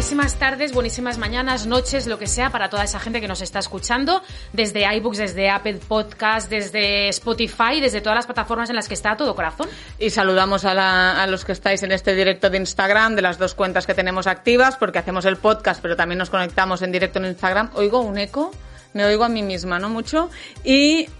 buenísimas tardes, buenísimas mañanas, noches, lo que sea para toda esa gente que nos está escuchando desde iBooks, desde Apple Podcast, desde Spotify, desde todas las plataformas en las que está a todo corazón. Y saludamos a, la- a los que estáis en este directo de Instagram, de las dos cuentas que tenemos activas, porque hacemos el podcast, pero también nos conectamos en directo en Instagram. Oigo un eco, me oigo a mí misma, ¿no? Mucho. Y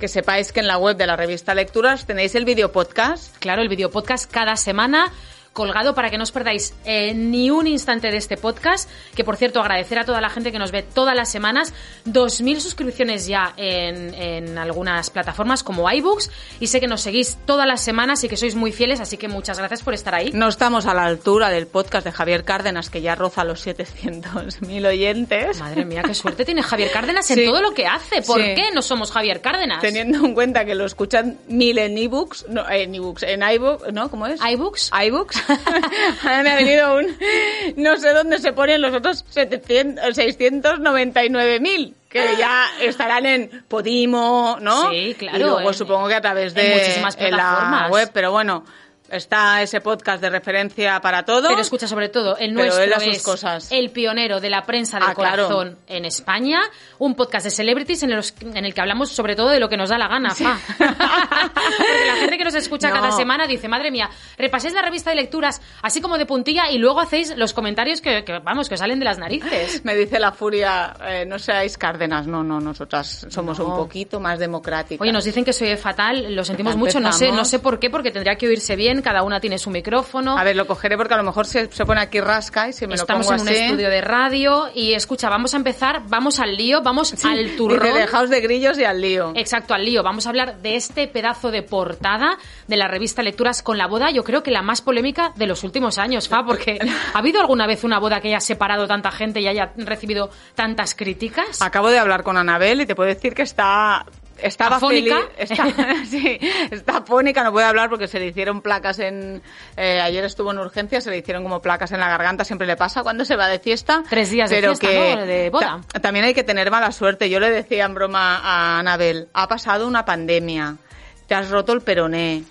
que sepáis que en la web de la revista Lecturas tenéis el video podcast. Claro, el video podcast cada semana colgado para que no os perdáis eh, ni un instante de este podcast, que por cierto agradecer a toda la gente que nos ve todas las semanas, 2.000 suscripciones ya en, en algunas plataformas como iBooks y sé que nos seguís todas las semanas y que sois muy fieles, así que muchas gracias por estar ahí. No estamos a la altura del podcast de Javier Cárdenas, que ya roza los 700.000 oyentes. Madre mía, qué suerte tiene Javier Cárdenas en Sí. todo lo que hace. ¿Por Sí. qué no somos Javier Cárdenas? Teniendo en cuenta que lo escuchan mil en ebooks, no, en ebooks, en iBooks, ¿no? ¿Cómo es? iBooks. iBooks. Ahora me ha venido un... No sé dónde se ponen los otros 700, 699.000, que ya estarán en Podimo, ¿no? Sí, claro, Y luego supongo que a través en de muchísimas en la plataformas. web, pero bueno, está ese podcast de referencia para todo. Pero escucha, sobre todo, el nuestro él a sus es cosas. el pionero de la prensa del Ah, claro. corazón en España, un podcast de celebrities en, los- en el que hablamos sobre todo de lo que nos da la gana. Porque la gente que nos escucha No. cada semana dice, madre mía, repaséis la revista de lecturas así como de puntilla y luego hacéis los comentarios que, que, vamos, que os salen de las narices. Me dice la furia, eh, no seáis Cárdenas, no, no, nosotras somos No. un poquito más democráticas. Oye, nos dicen que soy fatal, lo sentimos mucho, no sé, no sé por qué, porque tendría que oírse bien, cada una tiene su micrófono. A ver, lo cogeré porque a lo mejor se, se pone aquí rasca y si me Estamos lo en pongo un así... estudio de radio y escucha, vamos a empezar, vamos al lío, vamos al turrón. Dejaos de grillos y al lío. Exacto, al lío. Vamos a hablar de este pedazo de portada de la revista Lecturas con la boda, yo creo que la más polémica de los últimos años, Fa, porque ¿ha habido alguna vez una boda que haya separado tanta gente y haya recibido tantas críticas? Acabo de hablar con Anabel y te puedo decir que está... Estaba ¿Afónica? feliz, está, sí, está afónica, no puede hablar porque se le hicieron placas en... eh, ayer estuvo en urgencia, se le hicieron como placas en la garganta, siempre le pasa cuando se va de fiesta. Tres días de pero fiesta, que ¿no? De boda. ta- también hay que tener mala suerte. Yo le decía en broma a Anabel, ha pasado una pandemia, te has roto el peroné,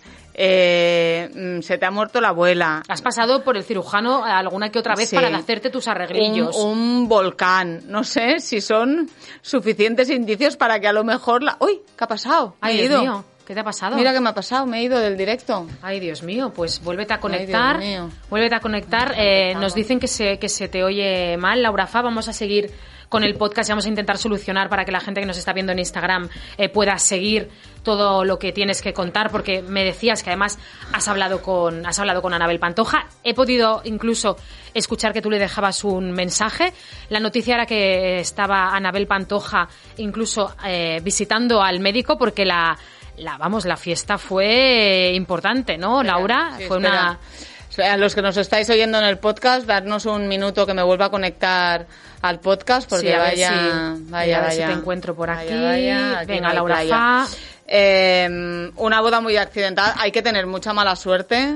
eh, mm, se te ha muerto la abuela, Has pasado por el cirujano alguna que otra vez Sí. para hacerte tus arreglillos. un, un volcán. No sé si son suficientes indicios para que a lo mejor la... ¡Uy! ¿Qué ha pasado? Ay, Dios ido. mío, ¿qué te ha pasado? Mira qué me ha pasado, me he ido del directo. Ay, Dios mío, pues vuélvete a conectar. Dios mío. Vuélvete a conectar. Eh, nos dicen que se, que se te oye mal. Laura Fa, vamos a seguir con el podcast y vamos a intentar solucionar para que la gente que nos está viendo en Instagram eh, pueda seguir todo lo que tienes que contar, porque me decías que además has hablado con, has hablado con Anabel Pantoja. He podido incluso escuchar que tú le dejabas un mensaje. La noticia era que estaba Anabel Pantoja incluso eh, visitando al médico porque la, la, vamos, la fiesta fue importante, ¿no, Laura? Sí, fue espera. una... A los que nos estáis oyendo en el podcast, darnos un minuto que me vuelva a conectar al podcast porque Sí, a ver vaya, si- vaya, a ver si vaya. te encuentro por aquí. vaya, aquí Venga, no Laura. Fa. Eh, una boda muy accidentada. Hay que tener mucha mala suerte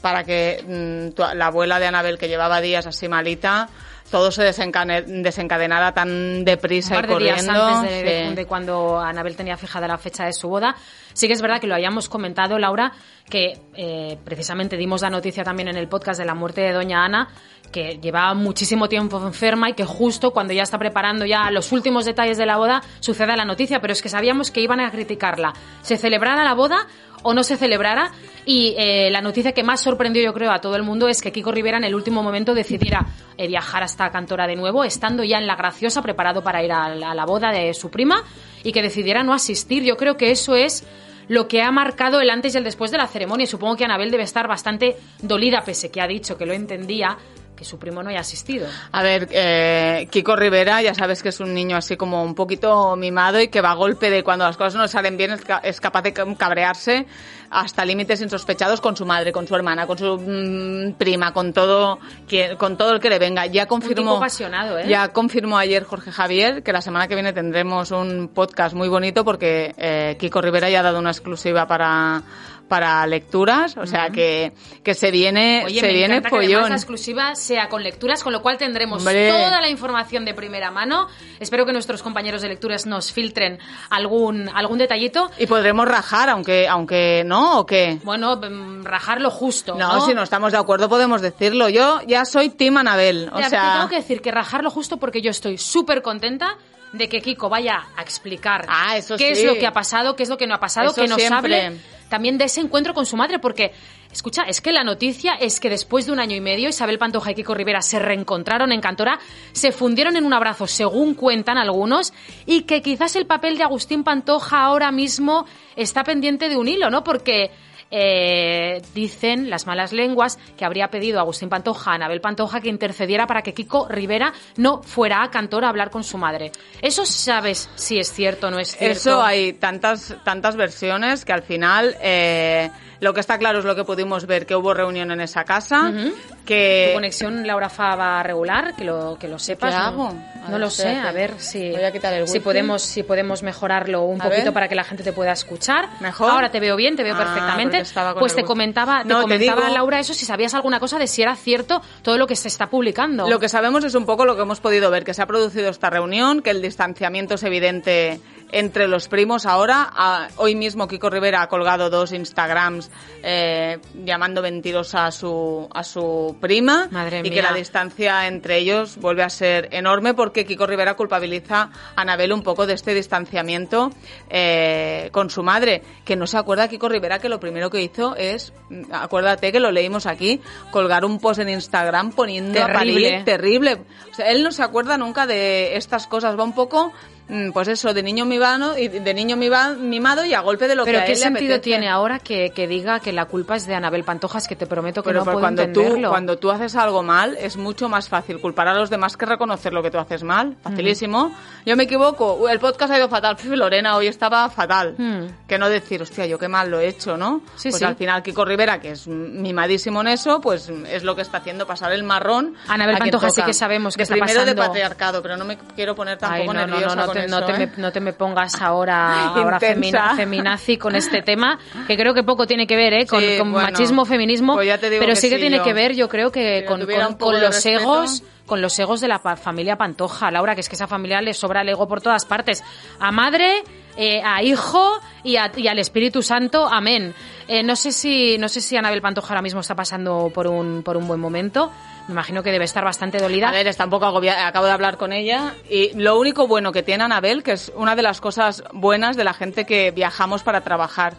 para que mm, tu- la abuela de Anabel, que llevaba días así malita, todo se desencadenara tan deprisa un par y de días corriendo. antes de, de- Sí. de cuando Anabel tenía fijada la fecha de su boda. Sí que es verdad que lo hayamos comentado, Laura, que eh, precisamente dimos la noticia también en el podcast de la muerte de Doña Ana, que llevaba muchísimo tiempo enferma y que justo cuando ya está preparando ya los últimos detalles de la boda suceda la noticia, pero es que sabíamos que iban a criticarla. Se celebrara la boda o no se celebrara y eh, la noticia que más sorprendió yo creo a todo el mundo es que Kiko Rivera en el último momento decidiera eh, viajar hasta Cantora de nuevo, estando ya en La Graciosa preparado para ir a la, a la boda de su prima y que decidiera no asistir. Yo creo que eso es lo que ha marcado el antes y el después de la ceremonia. Supongo que Anabel debe estar bastante dolida, pese que ha dicho que lo entendía, que su primo no haya asistido. A ver, eh, Kiko Rivera, ya sabes que es un niño así como un poquito mimado y que va a golpe de cuando las cosas no salen bien es, ca- es capaz de cabrearse hasta límites insospechados con su madre, con su hermana, con su mm, prima, con todo, que- con todo el que le venga. Ya confirmó, apasionado, ¿eh? ya confirmó ayer Jorge Javier que la semana que viene tendremos un podcast muy bonito porque eh, Kiko Rivera ya ha dado una exclusiva para para lecturas, o sea que, que se viene, Oye, se me viene encanta que además la exclusiva sea con lecturas, con lo cual tendremos Hombre. toda la información de primera mano. Espero que nuestros compañeros de lecturas nos filtren algún, algún detallito. Y podremos rajar, aunque, aunque no, o qué. Bueno, mm, rajar lo justo. No, No, si no estamos de acuerdo podemos decirlo. Yo ya soy Tim Anabel, o Ya, te sea... tengo que decir que rajar lo justo porque yo estoy súper contenta de que Kiko vaya a explicar Ah, eso qué sí. es lo que ha pasado, qué es lo que no ha pasado, Eso que nos siempre. hable también de ese encuentro con su madre, porque, escucha, es que la noticia es que después de un año y medio Isabel Pantoja y Kiko Rivera se reencontraron en Cantora, se fundieron en un abrazo, según cuentan algunos, y que quizás el papel de Agustín Pantoja ahora mismo está pendiente de un hilo, ¿no? Porque eh, dicen las malas lenguas que habría pedido a Agustín Pantoja, a Anabel Pantoja, que intercediera para que Kiko Rivera no fuera a Cantor a hablar con su madre. ¿Eso sabes si es cierto o no es cierto? Eso hay tantas, tantas versiones que al final eh, lo que está claro es lo que pudimos ver, que hubo reunión en esa casa, ¿Tu que... conexión Laura Fa va regular? Que lo, que lo sepas. ¿Qué ¿no? hago? A No ver, lo sé, a ver si, Voy a quitar el si, podemos, si podemos mejorarlo un A poquito ver. para que la gente te pueda escuchar. ¿Mejor? Ahora te veo bien, te veo Ah, perfectamente. Pues te comentaba, te No, te comentaba digo- Laura eso, si sabías alguna cosa de si era cierto todo lo que se está publicando. Lo que sabemos es un poco lo que hemos podido ver, que se ha producido esta reunión, que el distanciamiento es evidente entre los primos ahora. Ah, hoy mismo Kiko Rivera ha colgado dos Instagrams eh, llamando mentirosa a su, a su prima Madre y mía. que la distancia entre ellos vuelve a ser enorme porque Kiko Rivera culpabiliza a Anabel un poco de este distanciamiento eh, con su madre, que no se acuerda Kiko Rivera que lo primero que hizo es, mm, acuérdate que lo leímos aquí, colgar un post en Instagram poniendo a Terrible. terrible. O sea, él no se acuerda nunca de estas cosas, va un poco, pues eso, de niño mimado y de niño mimado y a golpe de lo Pero que a ¿qué él le sentido apetece. tiene ahora que, que diga que la culpa es de Anabel Pantojas? Que te prometo que Pero no puedo cuando tú, entenderlo. cuando tú haces algo mal, es mucho más fácil culpar a los demás que reconocer lo que tú haces mal. Facilísimo. Yo me equivoco. "Uy, El podcast ha ido fatal. Pf, Lorena hoy estaba fatal. Mm. Que no decir, hostia, yo qué mal lo he hecho, ¿no? Sí, pues sí. al final Kiko Rivera, que es mimadísimo en eso, pues es lo que está haciendo pasar el marrón. Anabel a quien Pantoja sí que sabemos que De está primero de patriarcado, pero no me quiero poner Ay, tampoco no, no, no, nerviosa no con te, eso, no, te ¿eh? me, no te me pongas ahora, ahora femina- feminazi con este tema, que creo que poco tiene que ver ¿eh? con, Sí, con bueno, machismo, feminismo, pues pero sí que sí, tiene yo. que ver, yo creo que con, con- los respeto. egos con los egos de la pa- familia Pantoja, Laura, que es que esa familia le sobra el ego por todas partes. A madre, eh, a hijo y, a- y al Espíritu Santo, amén. Eh, no sé si no sé si Anabel Pantoja ahora mismo está pasando por un, por un buen momento. Me imagino que debe estar bastante dolida. A ver, está un poco agobiada. Acabo de hablar con ella y lo único bueno que tiene Anabel, que es una de las cosas buenas de la gente que viajamos para trabajar,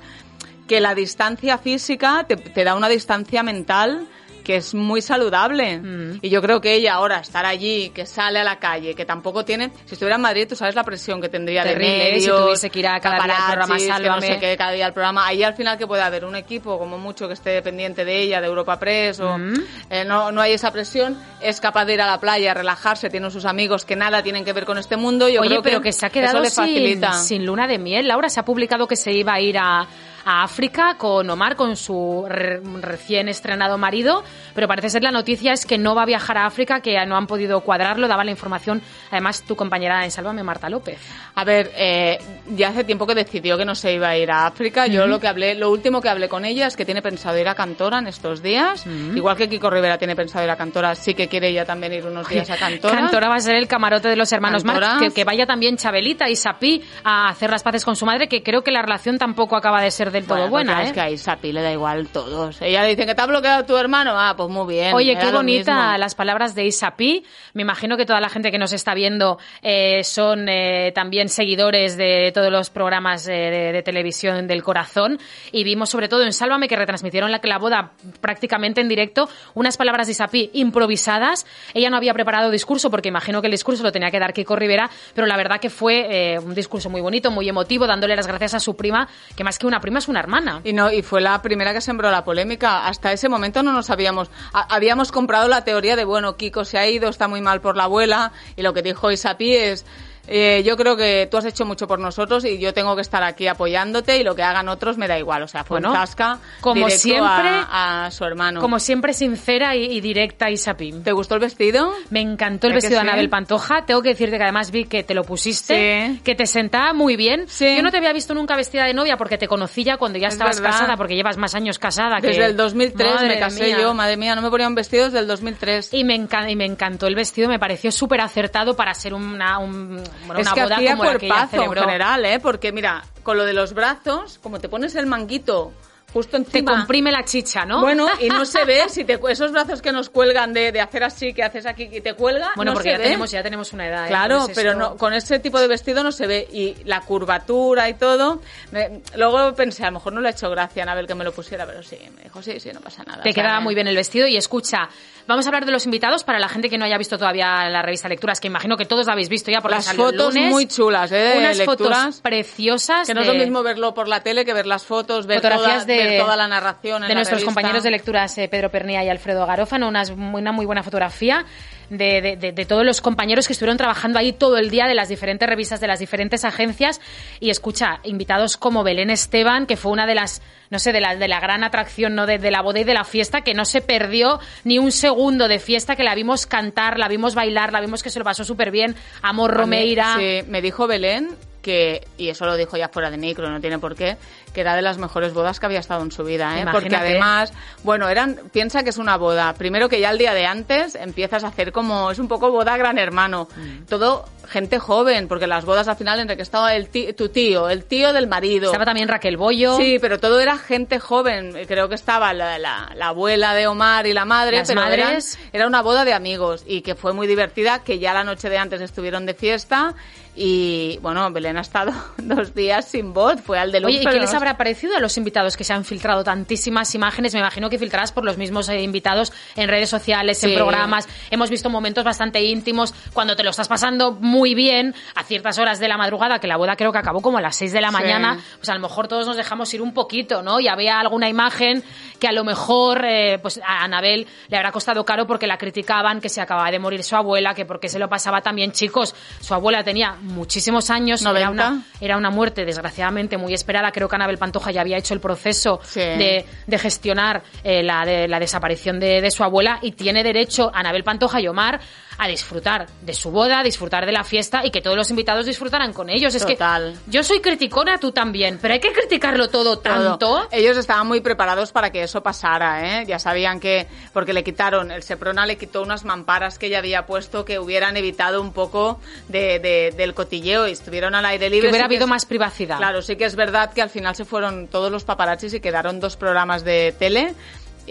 que la distancia física te, te da una distancia mental que es muy saludable. Mm. Y yo creo que ella ahora estar allí, que sale a la calle, que tampoco tiene... Si estuviera en Madrid, tú sabes la presión que tendría Terrible, de ¿eh? medios, Si tuviese que ir a cada día al programa que no Sálvame. sé qué, cada día al programa. Ahí al final que puede haber un equipo, como mucho, que esté pendiente de ella, de Europa Press, o Mm. eh, no, no hay esa presión, es capaz de ir a la playa, relajarse, tiene sus amigos que nada tienen que ver con este mundo. Yo Oye, creo pero que se ha quedado eso le sin, sin luna de miel. Laura, se ha publicado que se iba a ir a, a África con Omar, con su re- recién estrenado marido, pero parece ser la noticia es que no va a viajar a África, que no han podido cuadrarlo, daba la información, además tu compañera en Sálvame, Marta López. A ver, eh, ya hace tiempo que decidió que no se iba a ir a África. Yo lo que hablé, lo último que hablé con ella es que tiene pensado ir a Cantora en estos días. Igual que Kiko Rivera tiene pensado ir a Cantora, sí que quiere ella también ir unos días a Cantora. Cantora va a ser el camarote de los hermanos. Marx, que, que vaya también Chabelita y Sapí a hacer las paces con su madre, que creo que la relación tampoco acaba de ser del todo Bueno, buena, ¿eh? Es que a Isapi le da igual todos. Ella le dice que te ha bloqueado tu hermano. Ah, pues muy bien. Oye, qué bonita las palabras de Isapi. Me imagino que toda la gente que nos está viendo eh, son eh, también seguidores de todos los programas eh, de, de televisión del corazón. Y vimos sobre todo en Sálvame que retransmitieron la, la boda prácticamente en directo unas palabras de Isapi improvisadas. Ella no había preparado discurso porque imagino que el discurso lo tenía que dar Kiko Rivera, pero la verdad que fue eh, un discurso muy bonito, muy emotivo, dándole las gracias a su prima, que más que una prima es una hermana. Y no, y fue la primera que sembró la polémica. Hasta ese momento no nos habíamos, habíamos comprado la teoría de bueno, Kiko se ha ido, está muy mal por la abuela, y lo que dijo Isapi es eh, yo creo que tú has hecho mucho por nosotros y yo tengo que estar aquí apoyándote y lo que hagan otros me da igual. O sea, fue Bueno, zasca como siempre- a, a su hermano. Como siempre, sincera y, y directa Isapim. ¿Te gustó el vestido? Me encantó el ¿Es que vestido de sí? Anabel Pantoja. Tengo que decirte que además vi que te lo pusiste, Sí. que te sentaba muy bien. Sí. Yo no te había visto nunca vestida de novia porque te conocí ya cuando ya Es estabas verdad. casada, porque llevas más años casada. que- Desde el 2003 Madre me casé mía. yo, madre mía, no me ponía un vestido desde el 2003. Y me, y me encantó el vestido, me pareció súper acertado para ser una, un- bueno, es una que boda hacía como cuerpazo en general, ¿eh? Porque mira, con lo de los brazos, como te pones el manguito justo Te encima... comprime la chicha, ¿no? Bueno, y no se ve si te, esos brazos que nos cuelgan de, de hacer así, que haces aquí y te cuelga, Bueno, no porque se ya ve. tenemos, ya tenemos una edad. ¿eh? Claro, pero esto- no, con ese tipo de vestido no se ve. Y la curvatura y todo. me- luego pensé, a lo mejor no le ha hecho gracia a Anabel que me lo pusiera, pero sí, me dijo, sí, sí, no pasa nada. Te O sea, quedaba muy bien el vestido y escucha, vamos a hablar de los invitados para la gente que no haya visto todavía la revista Lecturas, que imagino que todos la habéis visto ya porque Las salió el fotos lunes. muy chulas, ¿eh? Unas lecturas. fotos preciosas Que no es lo mismo verlo por la tele que ver las fotos, ver, fotografías toda, de, ver toda la narración. de nuestros compañeros de lecturas eh, Pedro Pernía y Alfredo Garófano, unas, una muy buena fotografía de, de- de- de todos los compañeros que estuvieron trabajando ahí todo el día de las diferentes revistas, de las diferentes agencias y escucha, invitados como Belén Esteban, que fue una de las, no sé, de la, de la gran atracción ¿no? de, de la boda y de la fiesta, que no se perdió ni un segundo de fiesta, que la vimos cantar, la vimos bailar, la vimos que se lo pasó súper bien, Amor Romeira. Sí, me dijo Belén que, y eso lo dijo ya fuera de micro, no tiene por qué, que era de las mejores bodas que había estado en su vida, ¿eh? Porque además, bueno, eran, piensa que es una boda. Primero que ya el día de antes empiezas a hacer como, es un poco boda gran hermano. Mm. Todo gente joven, porque las bodas al final entre que estaba el tí- tu tío, el tío del marido. Estaba también Raquel Bollo. Sí, pero todo era gente joven. Creo que estaba la, la- la abuela de Omar y la madre, Las pero eran- madres. era una boda de amigos y que fue muy divertida, que ya la noche de antes estuvieron de fiesta y, bueno, Belén ha estado dos días sin voz, fue al de Oye, ¿y qué les habrá parecido a los invitados que se han filtrado tantísimas imágenes? Me imagino que filtradas por los mismos eh, invitados en redes sociales, en programas. Hemos visto momentos bastante íntimos cuando te lo estás pasando muy bien a ciertas horas de la madrugada, que la boda creo que acabó como a las 6 de la Sí. mañana. Pues a lo mejor todos nos dejamos ir un poquito, ¿no? Y había alguna imagen que a lo mejor eh, pues a Anabel le habrá costado caro porque la criticaban, que se acababa de morir su abuela, que porque se lo pasaba también, chicos. Su abuela tenía muchísimos años, era 90. una, era una muerte desgraciadamente muy esperada. Creo que Anabel Pantoja ya había hecho el proceso Sí. de, de gestionar eh, la, de- la desaparición de, de su abuela y tiene derecho Anabel Pantoja y Omar a disfrutar de su boda, a disfrutar de la fiesta y que todos los invitados disfrutaran con ellos. Es Total. que yo soy criticona, tú también, pero hay que criticarlo todo Todo. tanto. Ellos estaban muy preparados para que eso pasara, ¿eh? Ya sabían que, porque le quitaron, el Seprona le quitó unas mamparas que ella había puesto que hubieran evitado un poco de, de- del cotilleo y estuvieron al aire libre. Que hubiera Sí habido es- más privacidad. Claro, sí que es verdad que al final se fueron todos los paparazzis y quedaron dos programas de tele.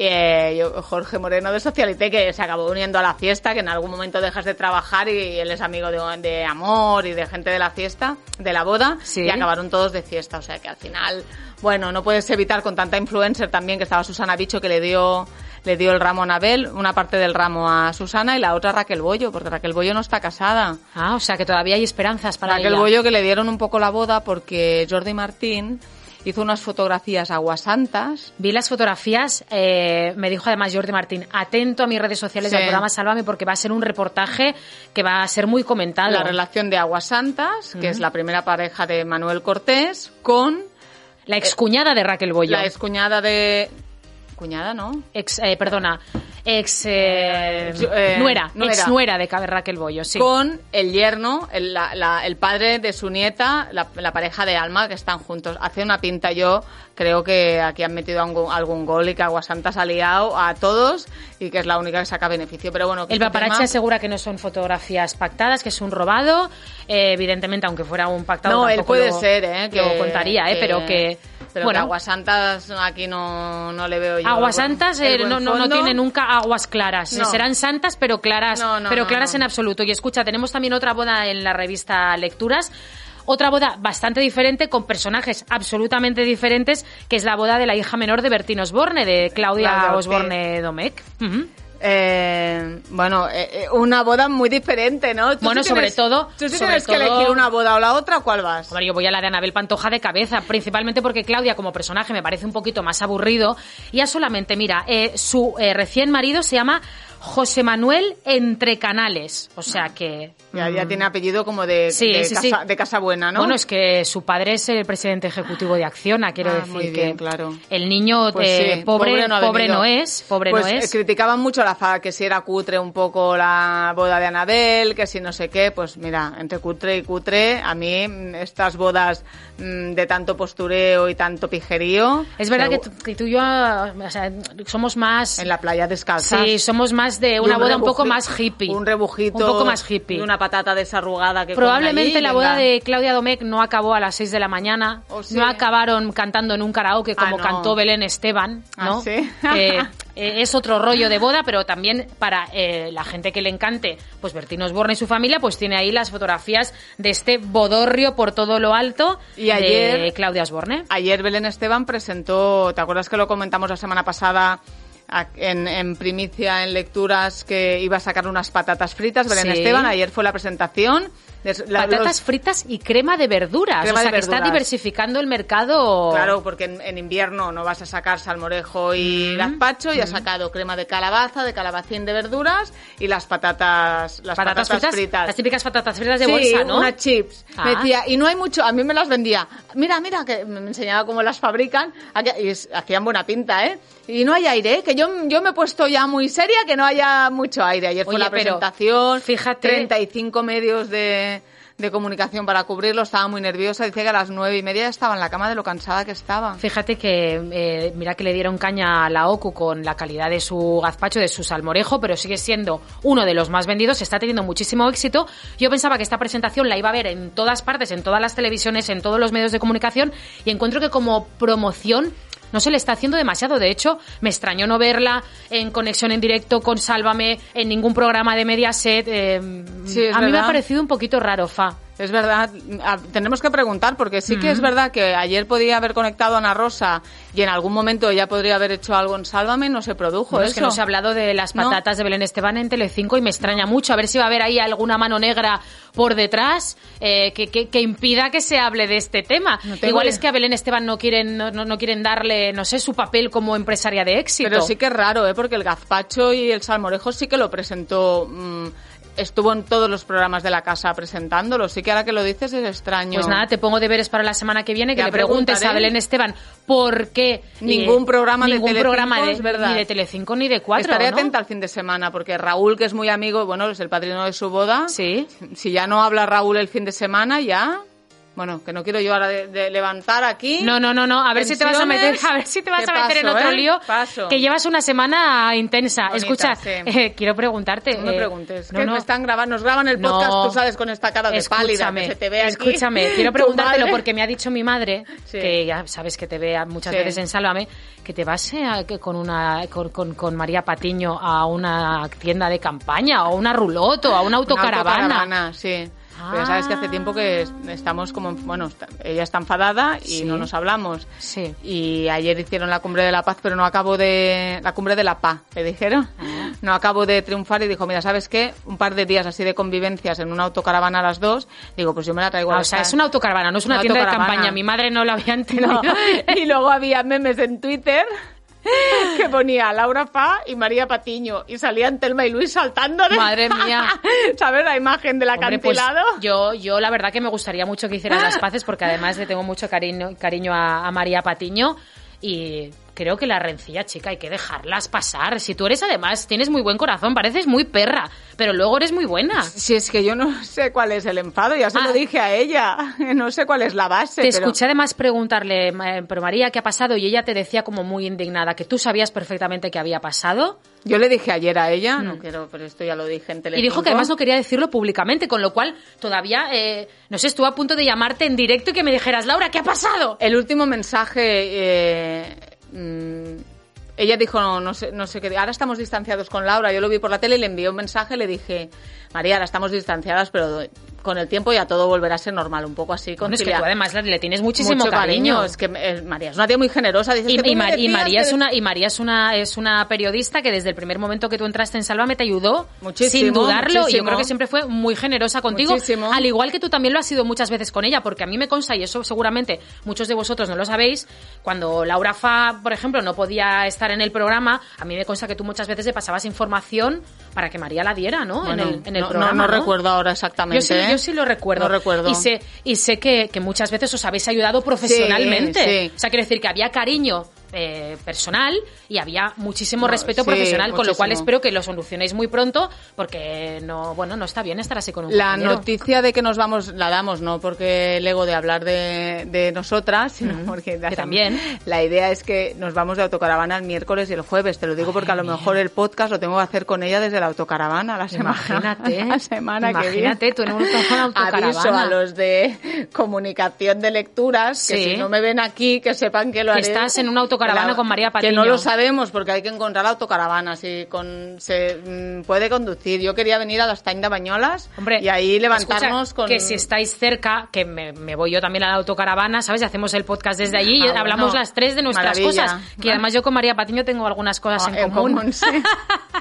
Eh, yo- Jorge Moreno de Socialité que se acabó uniendo a la fiesta, que en algún momento dejas de trabajar y él es amigo de, de Amor y de gente de la fiesta, de la boda, Sí. y acabaron todos de fiesta. O sea que al final, bueno, no puedes evitar con tanta influencer también que estaba Susana Bicho que le dio le dio el ramo a Anabel, una parte del ramo a Susana y la otra a Raquel Bollo, porque Raquel Bollo no está casada. Ah, o sea que todavía hay esperanzas para Raquel ella. Bollo que le dieron un poco la boda porque Jordi Martín hizo unas fotografías aguasantas. Vi las fotografías, eh, me dijo además Jordi Martín, atento a mis redes sociales Sí. del programa Sálvame porque va a ser un reportaje que va a ser muy comentado. La relación de Aguasantas, que es la primera pareja de Manuel Cortés, con La excuñada de Raquel Bollo. la excuñada de... Cuñada, ¿no? Ex, eh, perdona, ex eh, yo- eh, nuera, nuera. ex nuera de Raquel Bollo, sí. Con el yerno, el, la- la- el padre de su nieta, la, la pareja de Alma, que están juntos. Hace una pinta yo, creo que aquí han metido algún, algún gol y que Aguasantas ha liado a todos y que es la única que saca beneficio. Pero bueno, El este paparazzi tema- asegura que no son fotografías pactadas, que es un robado. Eh, evidentemente, aunque fuera un pactado, No, él puede lo- ser, ¿eh? Que, lo contaría, ¿eh? que- pero que... Pero bueno, Aguasantas aquí no, no le veo yo. Aguas el buen- santas el eh, no, no, no tiene nunca aguas claras. No. Serán santas, pero claras, pero claras en absoluto. Y escucha, tenemos también otra boda en la revista Lecturas. Otra boda bastante diferente, con personajes absolutamente diferentes, que es la boda de la hija menor de Bertín Osborne, de Claudia. Osborne Domecq. Eh, bueno, eh, eh, una boda muy diferente, ¿no? ¿Tú Bueno, sí sobre tienes- todo- ¿Tú sí sobre tienes que todo- elegir una boda o la otra? ¿Cuál vas? Hombre, yo voy a la de Anabel Pantoja de cabeza, principalmente porque Claudia como personaje me parece un poquito más aburrido. Y ya solamente, mira, eh, su eh, recién marido se llama José Manuel Entre Canales. O sea que... Ya, ya tiene apellido como de, Sí, de sí, casa, sí. de casa buena, ¿no? Bueno, es que su padre es el presidente ejecutivo de Acciona, quiero Ah, decir muy que bien, claro. el niño Pues eh, sí, pobre, no pobre, no es, pobre Pues, no eh, es. criticaban mucho la fa que si era cutre un poco la boda de Anabel, que si no sé qué, pues mira, entre cutre y cutre, a mí mm, estas bodas mm, de tanto postureo y tanto pijerío... Es verdad que tú, que tú y yo ah, o sea, somos más... En la playa descalzas. Sí, somos más de una boda un poco más hippie. Un rebujito. Un poco más hippie. Y una patata desarrugada que Probablemente allí, la boda venga. de Claudia Domecq no acabó a las 6 de la mañana. ¿Oh, sí? No acabaron cantando en un karaoke como Ah, no. cantó Belén Esteban, ¿no? Ah, ¿sí? Que, eh, es otro rollo de boda, pero también para eh, la gente que le encante, pues Bertín Osborne y su familia, pues tiene ahí las fotografías de este bodorrio por todo lo alto Y de ayer- Claudia Osborne. Ayer Belén Esteban presentó, ¿te acuerdas que lo comentamos la semana pasada en, en primicia, en lecturas, que iba a sacar unas patatas fritas? Belén Sí. Esteban, ayer fue la presentación. la- Patatas los- fritas y crema de verduras. Crema o sea que está diversificando el mercado. Claro, porque en, en invierno no vas a sacar salmorejo y Mm. gazpacho y ha sacado crema de calabaza, de calabacín de verduras y las patatas, las Patatas, patatas, fritas, Las típicas patatas fritas de sí, bolsa, ¿no? unas chips. Ah. Me decía, y no hay mucho, a mí me las vendía. Mira, mira, que me enseñaba cómo las fabrican. Y hacían buena pinta, ¿eh? Y no hay aire, ¿eh? que yo, yo me he puesto ya muy seria que no haya mucho aire. Ayer fue Oye, la pero presentación, fíjate- 35 medios de, de comunicación para cubrirlo, estaba muy nerviosa. Dice que a las nueve y media estaba en la cama de lo cansada que estaba. Fíjate que, eh, mira que le dieron caña a la OCU con la calidad de su gazpacho, de su salmorejo, pero sigue siendo uno de los más vendidos, está teniendo muchísimo éxito. Yo pensaba que esta presentación la iba a ver en todas partes, en todas las televisiones, en todos los medios de comunicación, y encuentro que como promoción no se le está haciendo demasiado. De hecho, me extrañó no verla en conexión en directo con Sálvame, en ningún programa de Mediaset. eh, Sí, a mí me ha parecido un poquito raro, Fa. Es verdad, tenemos que preguntar porque sí que es verdad que ayer podía haber conectado a Ana Rosa y en algún momento ella podría haber hecho algo en Sálvame, no se produjo eso. es que no se ha hablado de las No. patatas de Belén Esteban en Telecinco y me extraña mucho. A ver si va a haber ahí alguna mano negra por detrás eh, que, que- que impida que se hable de este tema. No Igual es que a Belén Esteban no quieren, no, no- no quieren darle, no sé, su papel como empresaria de éxito. Pero sí que es raro, ¿eh? porque el gazpacho y el salmorejo sí que lo presentó, mm, estuvo en todos los programas de la casa presentándolo. Sí que ahora que lo dices es extraño. Pues nada, te pongo deberes para la semana que viene que Ya le preguntes a. Belén Esteban por qué Ningún programa de ningún Telecinco, programa de, es verdad. ni de Telecinco ni de Cuatro, Estaré ¿no? atenta al fin de semana porque Raúl, que es muy amigo, bueno, es el padrino de su boda. Sí. Si ya no habla Raúl el fin de semana, ya. Bueno, que no quiero yo ahora de, de levantar aquí. No, no, no, no. A ver si te vas a meter, a ver si te vas ¿Qué a meter en otro eh? lío. Paso. Que llevas una semana intensa. Bonita, Escucha, sí. eh, quiero preguntarte. No me eh, preguntes. no, que no. me están grabando, nos graban el podcast, No. tú sales con esta cara de pálida Escúchame, que se te ve aquí. escúchame, quiero preguntártelo porque me ha dicho mi madre, Sí. que ya sabes que te ve muchas Sí. veces en Sálvame, que te vas a- que con una con, con- con María Patiño a una tienda de campaña o una ruloto, a una Una autocaravana. autocaravana, sí. Pero ya sabes que hace tiempo que es- estamos como, bueno, ella está enfadada y Sí. no nos hablamos. Sí. Y ayer hicieron la cumbre de la paz, pero no acabo de, la cumbre de la paz, le dijeron. Ah. No acabo de triunfar y dijo, mira, ¿sabes qué? Un par de días así de convivencias en una autocaravana a las dos. Digo, pues yo me la traigo a Ah, la o sea, es una autocaravana, no es una, Una tienda de campaña. Mi madre no lo había entendido. No. Y luego había memes en Twitter que ponía Laura Fa y María Patiño y salían Telma y Luis saltando de... Madre mía. ¿Sabes la imagen del Hombre, pues, acantilado? yo, yo la verdad que me gustaría mucho que hicieran las paces porque además le tengo mucho cariño, cariño a, a María Patiño y creo que la rencilla, chica, hay que dejarlas pasar. Si tú eres además, tienes muy buen corazón, pareces muy perra, pero luego eres muy buena. Si es que yo no sé cuál es el enfado, ya se Ah. lo dije a ella. No sé cuál es la base. Te pero- escuché además preguntarle, eh, pero María, ¿qué ha pasado? Y ella te decía como muy indignada que tú sabías perfectamente qué había pasado Yo le dije ayer a ella, no quiero, pero esto ya lo dije en y Telecinco. dijo que además no quería decirlo públicamente, con lo cual todavía, eh, no sé, estuvo a punto de llamarte en directo y que me dijeras, Laura, ¿qué ha pasado? El último mensaje, eh, mm, ella dijo, no, no sé, no sé qué, ahora estamos distanciados con Laura, yo lo vi por la tele le envié un mensaje, le dije, María, ahora estamos distanciadas, pero con el tiempo ya todo volverá a ser normal, un poco así. Bueno, es que tú además le tienes muchísimo Mucho cariño. Es que eh, María es una tía muy generosa. Dices Y, Mar- María es una y María es una es una periodista que desde el primer momento que tú entraste en Sálvame te ayudó Muchísimo, sin dudarlo y yo creo que siempre fue muy generosa contigo Muchísimo. al igual que tú también lo has sido muchas veces con ella porque a mí me consta y eso seguramente muchos de vosotros no lo sabéis cuando Laura Fa por ejemplo no podía estar en el programa a mí me consta que tú muchas veces le pasabas información para que María la diera no Bueno, en el, en el no, programa no, no ¿no? recuerdo ahora exactamente. Yo sí, ¿eh? yo sí lo recuerdo. No recuerdo. Y sé, y sé que, que muchas veces os habéis ayudado profesionalmente. Sí, sí. O sea, quiero decir que había cariño eh, personal y había muchísimo No, respeto sí, profesional, con lo cual espero que lo solucionéis muy pronto porque no, bueno, no está bien estar así con un La compañero. noticia de que nos vamos la damos no porque el ego de hablar de, de nosotras, sino porque que también. la idea es que nos vamos de autocaravana el miércoles y el jueves. Te lo digo porque a lo mía. mejor el podcast lo tengo que hacer con ella desde la autocaravana la semana, Imagínate, la semana que viene. tú en una autocaravana. Aviso a los de comunicación de lecturas que si no me ven aquí que sepan que lo Que haré. estás en una autocaravana La- con María Que no Patiño. lo sabemos porque hay que encontrar la autocaravana. Si con, se mm, puede conducir. Yo quería venir a las Tain de Bañolas Hombre, y ahí levantarnos escucha, con... Que si estáis cerca, que me, me voy yo también a la autocaravana, ¿sabes? Y hacemos el podcast desde allí y Ah, hablamos las tres de nuestras Maravilla. cosas. Que además yo con María Patiño tengo algunas cosas Ah, en, común. sí.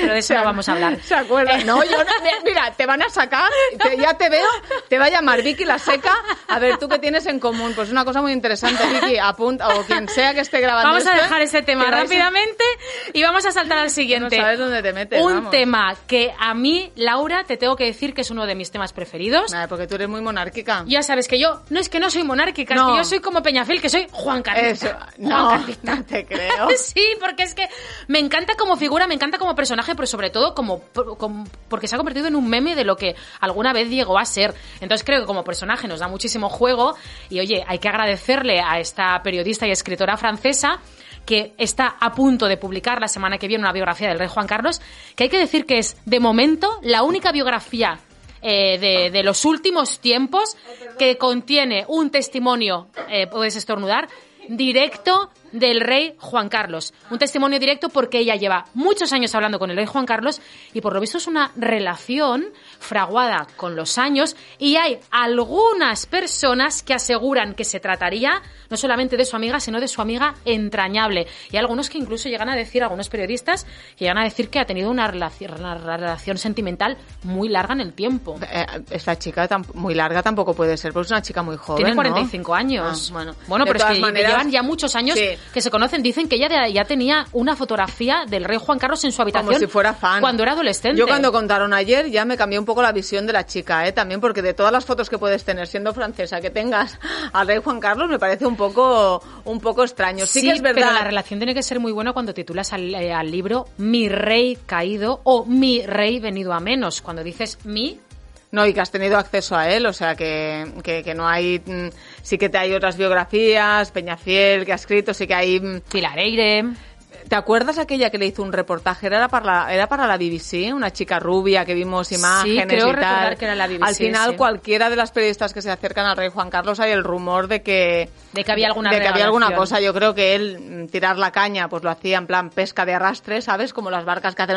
Pero de eso no vamos a hablar. ¿Se acuerdan? No, yo no, mira, te van a sacar, te- ya te veo, te va a llamar Vicky la seca. A ver, ¿tú qué tienes en común? Pues una cosa muy interesante, Vicky, apunta, o quien sea que esté grabando Vamos a esto, dejar ese tema a- rápidamente y vamos a saltar al siguiente. No sabes dónde te metes, Un vamos. tema que a mí, Laura, te tengo que decir que es uno de mis temas preferidos. Nada, porque tú eres muy monárquica. Ya sabes que yo, no es que no soy monárquica, es No. que yo soy como Peñafiel, que soy Juan Carlos. Eso, no, no te creo. Sí, porque es que me encanta como figura, me encanta como personaje, pero sobre todo como, como- porque se ha convertido en un meme de lo que alguna vez llegó a ser. Entonces creo que como personaje nos da muchísimo juego y oye, hay que agradecerle a esta periodista y escritora francesa que está a punto de publicar la semana que viene una biografía del rey Juan Carlos, que hay que decir que es, de momento, la única biografía eh, de, de los últimos tiempos que contiene un testimonio, eh, puedes estornudar, directo del rey Juan Carlos. Un testimonio directo porque ella lleva muchos años hablando con el rey Juan Carlos y por lo visto es una relación fraguada con los años y hay algunas personas que aseguran que se trataría no solamente de su amiga, sino de su amiga entrañable. Y hay algunos que incluso llegan a decir, algunos periodistas, que llegan a decir que ha tenido una relación, una relación sentimental muy larga en el tiempo. Eh, esta chica muy larga tampoco puede ser, porque es una chica muy joven. Tiene ¿no? 45 años. Ah, bueno, bueno pero es que maneras, llevan ya muchos años sí. Que se conocen. Dicen que ella ya, ya tenía una fotografía del rey Juan Carlos en su habitación. Como si fuera fan. Cuando era adolescente. Yo cuando contaron ayer ya me cambió un poco la visión de la chica, ¿eh? También porque de todas las fotos que puedes tener siendo francesa, que tengas al rey Juan Carlos me parece un poco, un poco extraño. Sí, que es verdad. pero la relación tiene que ser muy buena cuando titulas al, eh, al libro Mi rey caído o Mi rey venido a menos. Cuando dices mi, No, y que has tenido acceso a él, o sea que, que, que no hay, mm, sí que te hay otras biografías, Peñafiel que ha escrito, sí que hay... mm, Filareire. ¿Te acuerdas aquella que le hizo un reportaje? Era para la, era para la BBC, una chica rubia que vimos imágenes creo y recordar tal. que era la BBC, Al final, sí. cualquiera de las periodistas que se acercan al rey Juan Carlos hay el rumor de que De que había alguna de que había alguna cosa. Yo creo que él mm, tirar la caña, pues lo hacía en plan pesca de arrastre, ¿sabes? Como las barcas que hacen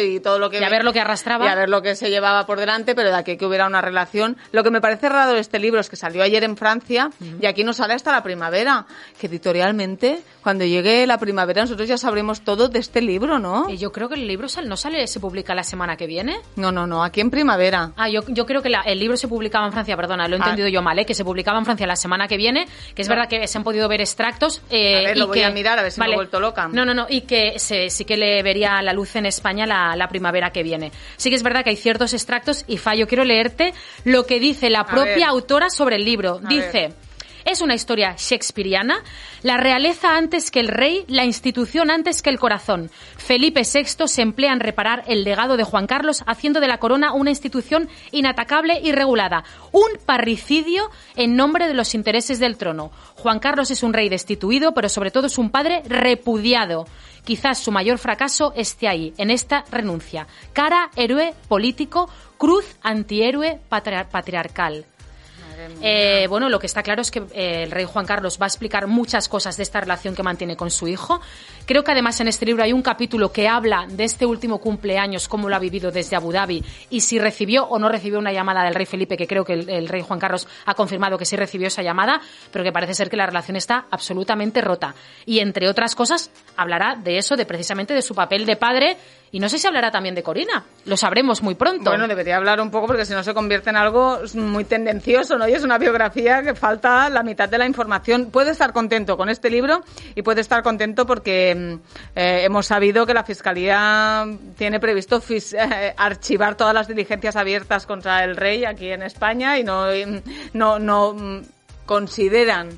y todo lo que Y a ver lo que arrastraba. y a ver lo que se llevaba por delante, pero de aquí que hubiera una relación. Lo que me parece raro de este libro es que salió ayer en Francia y aquí no sale hasta la primavera. Que editorialmente, cuando llegue la primavera, nosotros ya sabremos todo de este libro, ¿no? Y yo creo que el libro sal- no sale, se publica la semana que viene. No, no, no, aquí en primavera. Ah, yo, yo creo que la- el libro se publicaba en Francia, perdona, lo he Ah. entendido yo mal, ¿eh? que se publicaba en Francia la semana que viene, que es verdad que se han podido ver extractos. eh, A ver, y lo voy que- a mirar, a ver si me he vuelto loca. No, no, no, y que se- sí que le vería la luz en España la, la primavera que viene. Sí que es verdad que hay ciertos extractos, y Fa, yo quiero leerte lo que dice la propia autora sobre el libro. A dice... ver. Es una historia shakespeariana, la realeza antes que el rey, la institución antes que el corazón. Felipe VI se emplea en reparar el legado de Juan Carlos, haciendo de la corona una institución inatacable y regulada. Un parricidio en nombre de los intereses del trono. Juan Carlos es un rey destituido, pero sobre todo es un padre repudiado. Quizás su mayor fracaso esté ahí, en esta renuncia. Cara, héroe político, cruz, antihéroe patriar- patriarcal. Eh, bueno, lo que está claro es que eh, el rey Juan Carlos va a explicar muchas cosas de esta relación que mantiene con su hijo. Creo que además en este libro hay un capítulo que habla de este último cumpleaños, cómo lo ha vivido desde Abu Dhabi y si recibió o no recibió una llamada del rey Felipe, que creo que el, el rey Juan Carlos ha confirmado que sí recibió esa llamada, pero que parece ser que la relación está absolutamente rota. Y entre otras cosas, hablará de eso, de precisamente de su papel de padre y no sé si hablará también de Corina. Lo sabremos muy pronto. Bueno, debería hablar un poco porque si no se convierte en algo muy tendencioso, ¿no? Y es una biografía que falta la mitad de la información. Puede estar contento con este libro y puede estar contento porque mm, eh, hemos sabido que la Fiscalía tiene previsto eh, archivar todas las diligencias abiertas contra el rey aquí en España y no, no, no mm, consideran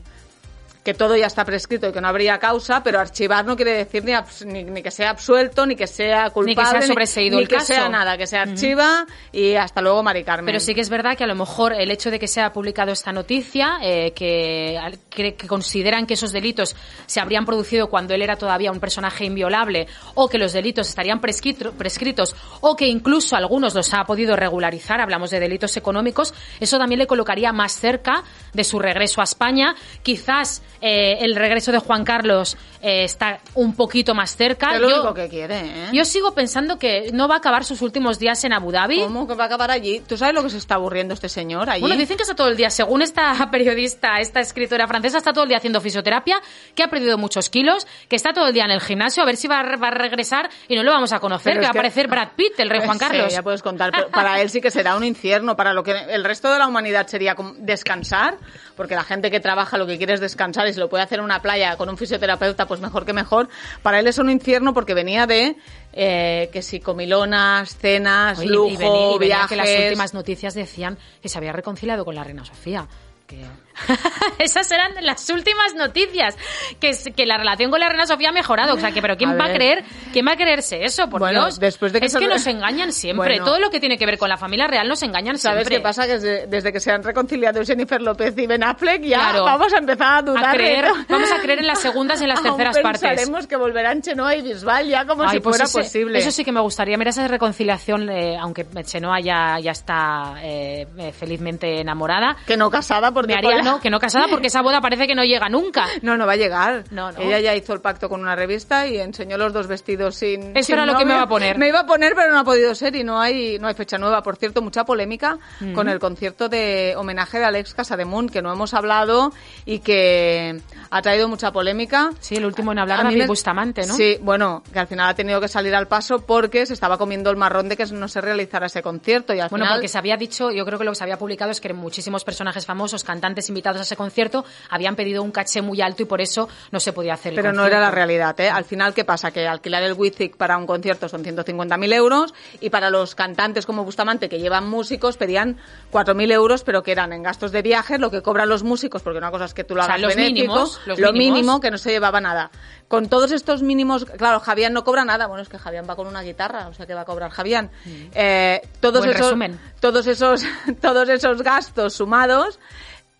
que todo ya está prescrito y que no habría causa, pero archivar no quiere decir ni, ni, que sea absuelto, ni que sea culpable, ni que sea sobreseído ni, el que caso. sea nada, que se archiva y hasta luego, Mari Carmen. Pero sí que es verdad que a lo mejor el hecho de que se haya publicado esta noticia, eh, que, que, que, consideran que esos delitos se habrían producido cuando él era todavía un personaje inviolable, o que los delitos estarían prescrito, prescritos, o que incluso algunos los ha podido regularizar, hablamos de delitos económicos, eso también le colocaría más cerca de su regreso a España. Quizás eh, el regreso de Juan Carlos eh, está un poquito más cerca. Es lo yo, único que quiere, ¿eh? Yo sigo pensando que no va a acabar sus últimos días en Abu Dhabi. ¿Cómo que va a acabar allí? ¿Tú sabes lo que se está aburriendo este señor allí? Bueno, dicen que está todo el día, según esta periodista, esta escritora francesa, está todo el día haciendo fisioterapia, que ha perdido muchos kilos, que está todo el día en el gimnasio, a ver si va a, va a regresar y no lo vamos a conocer, Pero que va a aparecer Brad Pitt, el rey Juan Carlos. Sí, ya puedes contar. pero Para él sí que será un infierno. Para lo que el resto de la humanidad sería descansar, porque la gente que trabaja lo que quiere es descansar lo puede hacer en una playa con un fisioterapeuta, pues mejor que mejor. Para él es un infierno porque venía de eh, que si comilonas, cenas, Oye, lujo, y venía, y venía viajes. que las últimas noticias decían que se había reconciliado con la reina Sofía. Que... Esas eran las últimas noticias. Que, es- que la relación con la reina Sofía ha mejorado. O sea, que, pero ¿quién A va a ver. creer? ¿Quién va a creerse eso? Por Bueno, Dios. después de que es se que nos engañan siempre. Bueno. Todo lo que tiene que ver con la familia real nos engañan ¿Sabes siempre. qué pasa? Que desde, desde que se han reconciliado Jennifer López y Ben Affleck ya Claro. vamos a empezar a dudar. A creer, todo. vamos a creer en las segundas y en las Aún terceras partes. pensaremos que volverán Chenoa y Bisbal ya como Ay, si pues fuera ese- posible. Eso sí que me gustaría. Mira esa reconciliación, eh, aunque Chenoa ya, ya está eh, eh, felizmente enamorada. Que no casada, porque Me haría, no, que no casada porque esa boda parece que no llega nunca. No, no va a llegar. No, no. Ella ya hizo el pacto con una revista y enseñó los dos vestidos sin. Eso sin era lo que me iba a poner. Me iba a poner, pero no ha podido ser y no hay, no hay fecha nueva. Por cierto, mucha polémica Mm. con el concierto de homenaje de Alex Casademunt, que no hemos hablado y que ha traído mucha polémica. Sí, el último en hablar, A mí David me- Bustamante, ¿no? Sí, bueno, que al final ha tenido que salir al paso porque se estaba comiendo el marrón de que no se realizara ese concierto y al Bueno, final... porque se había dicho, yo creo que lo que se había publicado es que muchísimos personajes famosos, cantantes invitados a ese concierto, habían pedido un caché muy alto y por eso no se podía hacer el Pero no era la realidad, ¿eh? Al final, ¿qué pasa? Que alquilar el Wizik para un concierto son 150.000 euros y para los cantantes como Bustamante, que llevan músicos, pedían 4.000 euros, pero que eran en gastos de viajes, lo que cobran los músicos, porque una cosa es que tú lo O sea, hagas los benéfico, mínimos, los lo mínimos. mínimo, que no se llevaba nada. Con todos estos mínimos, claro, Javián no cobra nada, bueno, es que Javián va con una guitarra, o sea, que va a cobrar Javián. Eh, todos, Mm. Buen esos, resumen. todos, esos, todos esos gastos sumados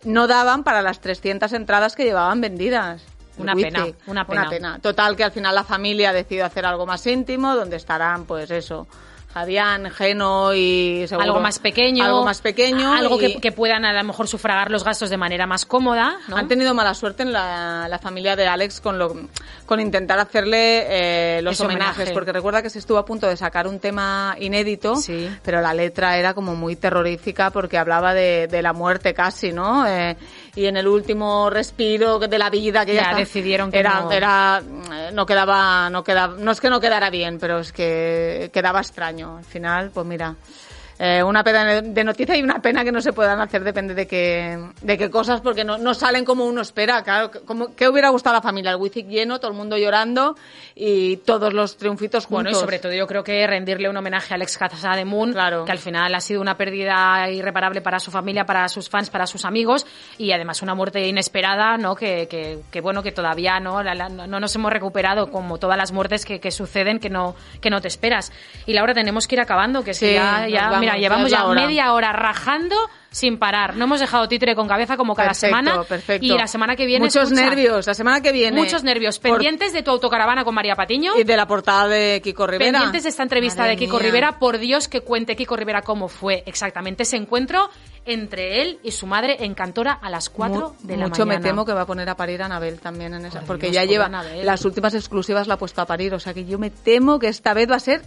no daban para las 300 entradas que llevaban vendidas. Una pena, una pena. Total, que al final la familia decidió hacer algo más íntimo, donde estarán, pues eso, Javián, Geno y seguro- algo más pequeño. Algo más pequeño. Algo y que, que puedan a lo mejor sufragar los gastos de manera más cómoda, ¿no? Han tenido mala suerte en la, la familia de Alex con, lo, con intentar hacerle eh, los Ese homenajes, homenaje. porque recuerda que se estuvo a punto de sacar un tema inédito, Sí. pero la letra era como muy terrorífica porque hablaba de, de la muerte casi, ¿no? Eh, y en el último respiro de la vida que Ya ya, está- decidieron que era, no. era no quedaba no quedaba no es que no quedara bien pero es que quedaba extraño al final pues mira eh, una pena de noticia y una pena que no se puedan hacer depende de qué de qué cosas porque no, no salen como uno espera claro como que hubiera gustado a la familia el Wizzing lleno todo el mundo llorando y todos los triunfitos juntos Bueno, y sobre todo yo creo que rendirle un homenaje a Alex Casademunt, Claro. que al final ha sido una pérdida irreparable para su familia, para sus fans, para sus amigos y además una muerte inesperada, ¿no? Que, que, que, bueno, que todavía no, la- la- no nos hemos recuperado como todas las muertes que, que suceden que no, que no te esperas. Y Laura, tenemos que ir acabando, que Sí, ya, ya. Mira, llevamos ya media hora rajando sin parar. No hemos dejado títere con cabeza como cada semana. Perfecto. Y la semana que viene. Muchos nervios. La semana que viene. Muchos nervios. Pendientes de tu autocaravana con María Patiño. Y de la portada de Kiko Rivera. Pendientes de esta entrevista de Kiko Rivera. Por Dios que cuente Kiko Rivera cómo fue exactamente ese encuentro entre él y su madre en Cantora a las 4 de la mañana. Mucho me temo que va a poner a parir a Anabel también en esa. porque ya lleva. Las últimas exclusivas la ha puesto a parir. O sea que yo me temo que esta vez va a ser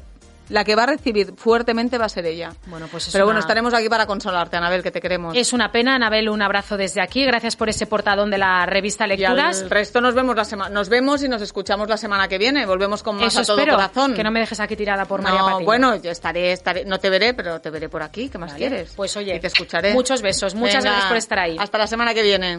la que va a recibir fuertemente va a ser ella. Bueno, pues Pero bueno, estaremos aquí para consolarte, Anabel, que te queremos. Es una pena, Anabel, un abrazo desde aquí. Gracias por ese portadón de la revista Lecturas. Y el resto nos vemos la semana, nos vemos y nos escuchamos la semana que viene. Volvemos con más a todo corazón. Que no me dejes aquí tirada por María Patiño. bueno, yo estaré, estaré, no te veré, pero te veré por aquí. ¿Qué más quieres? Pues oye, y te escucharé. Muchos besos, muchas gracias por estar ahí. Hasta la semana que viene.